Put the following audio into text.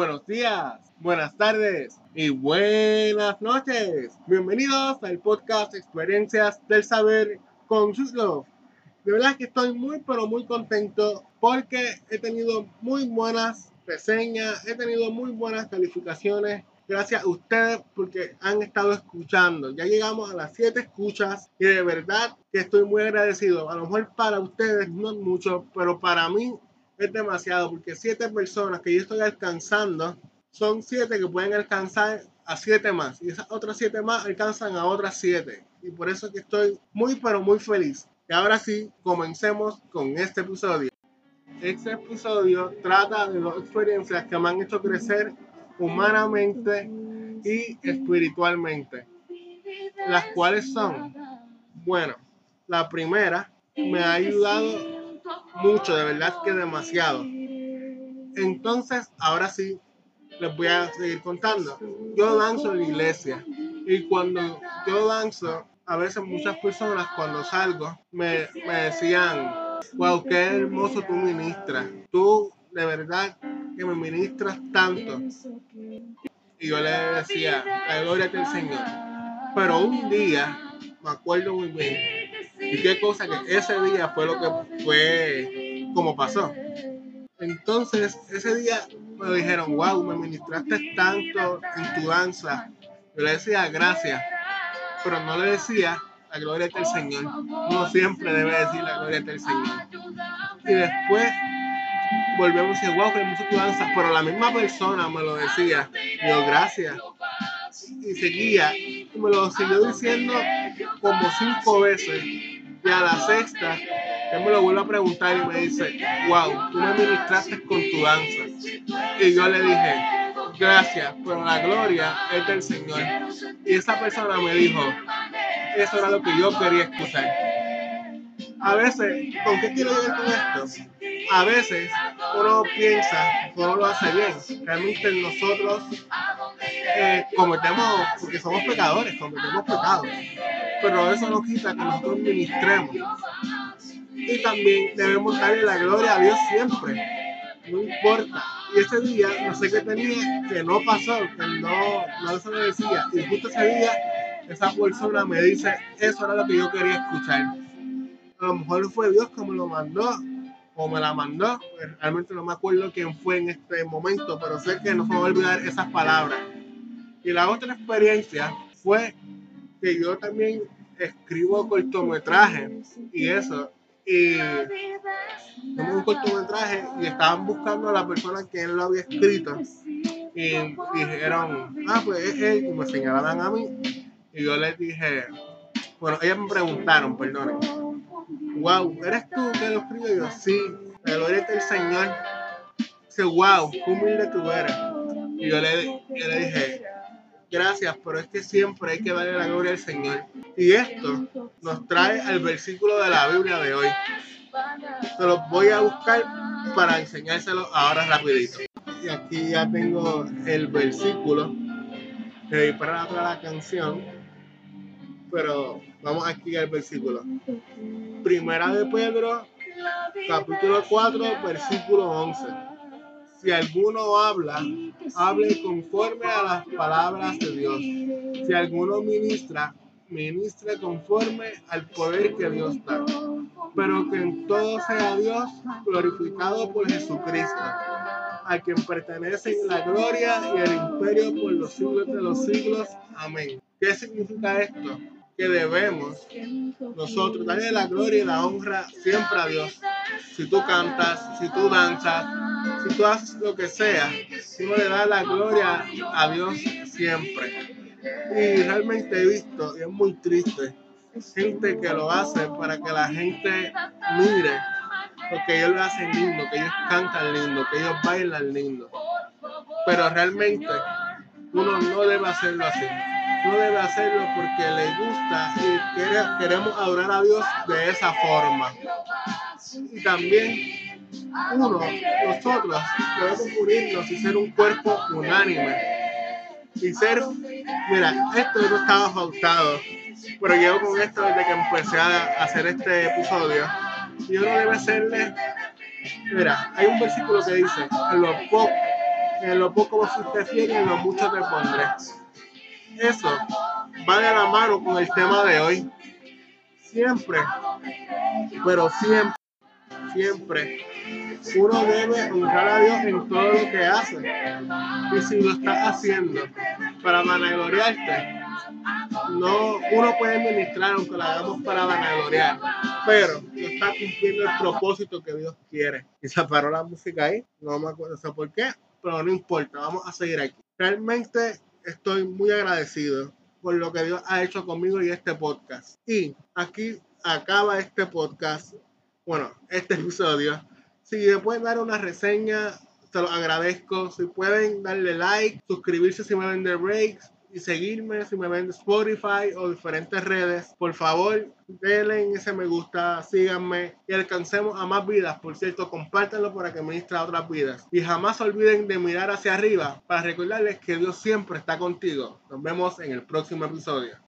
buenos días, buenas tardes y buenas noches. Bienvenidos al podcast Experiencias del Saber con Love. De verdad que estoy muy pero muy contento porque he tenido muy buenas reseñas, he tenido muy buenas calificaciones. Gracias a ustedes porque han estado escuchando. Ya llegamos a las 7 escuchas y de verdad que estoy muy agradecido. A lo mejor para ustedes no es mucho, pero para mí es demasiado porque siete personas que yo estoy alcanzando son siete que pueden alcanzar a siete más. Y esas otras siete más alcanzan a otras siete. Y por eso que estoy muy pero muy feliz. Y ahora sí comencemos con este episodio. Este episodio trata de las experiencias que me han hecho crecer humanamente y espiritualmente las cuales son bueno la primera me ha ayudado mucho, de verdad que demasiado. Entonces, ahora sí, les voy a seguir contando. Yo danzo en la iglesia y cuando yo danzo, a veces muchas personas cuando salgo me, me decían, wow, qué hermoso tú ministras. Tú de verdad que me ministras tanto. Y yo le decía, la gloria del Señor. Pero un día, me acuerdo muy bien, y qué cosa que ese día fue lo que fue como pasó. Entonces, ese día me dijeron, wow, me ministraste tanto en tu danza. Yo le decía gracias, pero no le decía la gloria del Señor. Uno siempre debe decir la gloria del Señor. Y después volvemos decir, wow, que hermoso tu danza, pero la misma persona me lo decía. Yo, gracias. Y seguía, y me lo siguió diciendo como cinco veces. Y a la sexta, él me lo vuelve a preguntar y me dice, wow, tú me ministraste con tu danza. Y yo le dije, gracias, pero la gloria es del Señor. Y esa persona me dijo, eso era lo que yo quería escuchar. A veces, ¿con qué quiero llegar con esto? A veces uno piensa que uno lo hace bien. Realmente nosotros eh, cometemos, porque somos pecadores, cometemos pecados pero eso no quita que nosotros ministremos. Y también debemos darle la gloria a Dios siempre, no importa. Y ese día, no sé qué tenía, que no pasó, que no, no se me decía. Y justo ese día, esa persona me dice, eso era lo que yo quería escuchar. A lo mejor fue Dios que me lo mandó, o me la mandó. Realmente no me acuerdo quién fue en este momento, pero sé que no se olvidar esas palabras. Y la otra experiencia fue que yo también escribo cortometrajes y eso. Y tomé un cortometraje y estaban buscando a la persona que él lo había escrito. Y dijeron, ah, pues es él. Y me señalaban a mí. Y yo les dije, bueno, ellas me preguntaron, perdonen, wow, ¿eres tú que lo escribe? Y yo, sí, la gloria del Señor. Dice, wow, qué humilde tú eres. Y yo le, yo le dije, gracias, pero es que siempre hay que darle la gloria al Señor. Y esto nos trae al versículo de la Biblia de hoy. Se los voy a buscar para enseñárselo ahora rapidito. Y aquí ya tengo el versículo. que para la canción. Pero vamos aquí al versículo. Primera de Pedro, capítulo 4, versículo 11 si alguno habla, hable conforme a las palabras de Dios. Si alguno ministra, ministre conforme al poder que Dios da. Pero que en todo sea Dios glorificado por Jesucristo, a quien pertenecen la gloria y el imperio por los siglos de los siglos. Amén. ¿Qué significa esto? Que debemos nosotros darle la gloria y la honra siempre a Dios. Si tú cantas, si tú danzas, si tú haces lo que sea, uno le da la gloria a Dios siempre. Y realmente he visto, y es muy triste, gente que lo hace para que la gente mire porque ellos lo hacen lindo, que ellos cantan lindo, que ellos bailan lindo. Pero realmente uno no debe hacerlo así. No debe hacerlo porque le gusta y queremos adorar a Dios de esa forma. Y también uno, nosotros debemos unirnos y ser un cuerpo unánime. Y ser, mira, esto no estaba pautado, pero llevo con esto desde que empecé a hacer este episodio. Y uno debe serle, mira, hay un versículo que dice, en lo poco, En lo poco usted fiel y en lo mucho te pondré. Eso va de la mano con el tema de hoy. Siempre, pero siempre, siempre, uno debe honrar a Dios en todo lo que hace. Y si lo estás haciendo para vanagloriarte, no, uno puede ministrar aunque lo hagamos para vanagloriar, pero no está cumpliendo el propósito que Dios quiere. Y se paró la música ahí, no me acuerdo por qué, pero no importa, vamos a seguir aquí. Realmente estoy muy agradecido por lo que Dios ha hecho conmigo y este podcast. Y aquí acaba este podcast, bueno, este episodio. Si me pueden dar una reseña, se lo agradezco. Si pueden darle like, suscribirse si me ven de breaks y seguirme si me ven de Spotify o diferentes redes. Por favor, denle ese me gusta, síganme y alcancemos a más vidas. Por cierto, compártanlo para que ministre a otras vidas. Y jamás olviden de mirar hacia arriba para recordarles que Dios siempre está contigo. Nos vemos en el próximo episodio.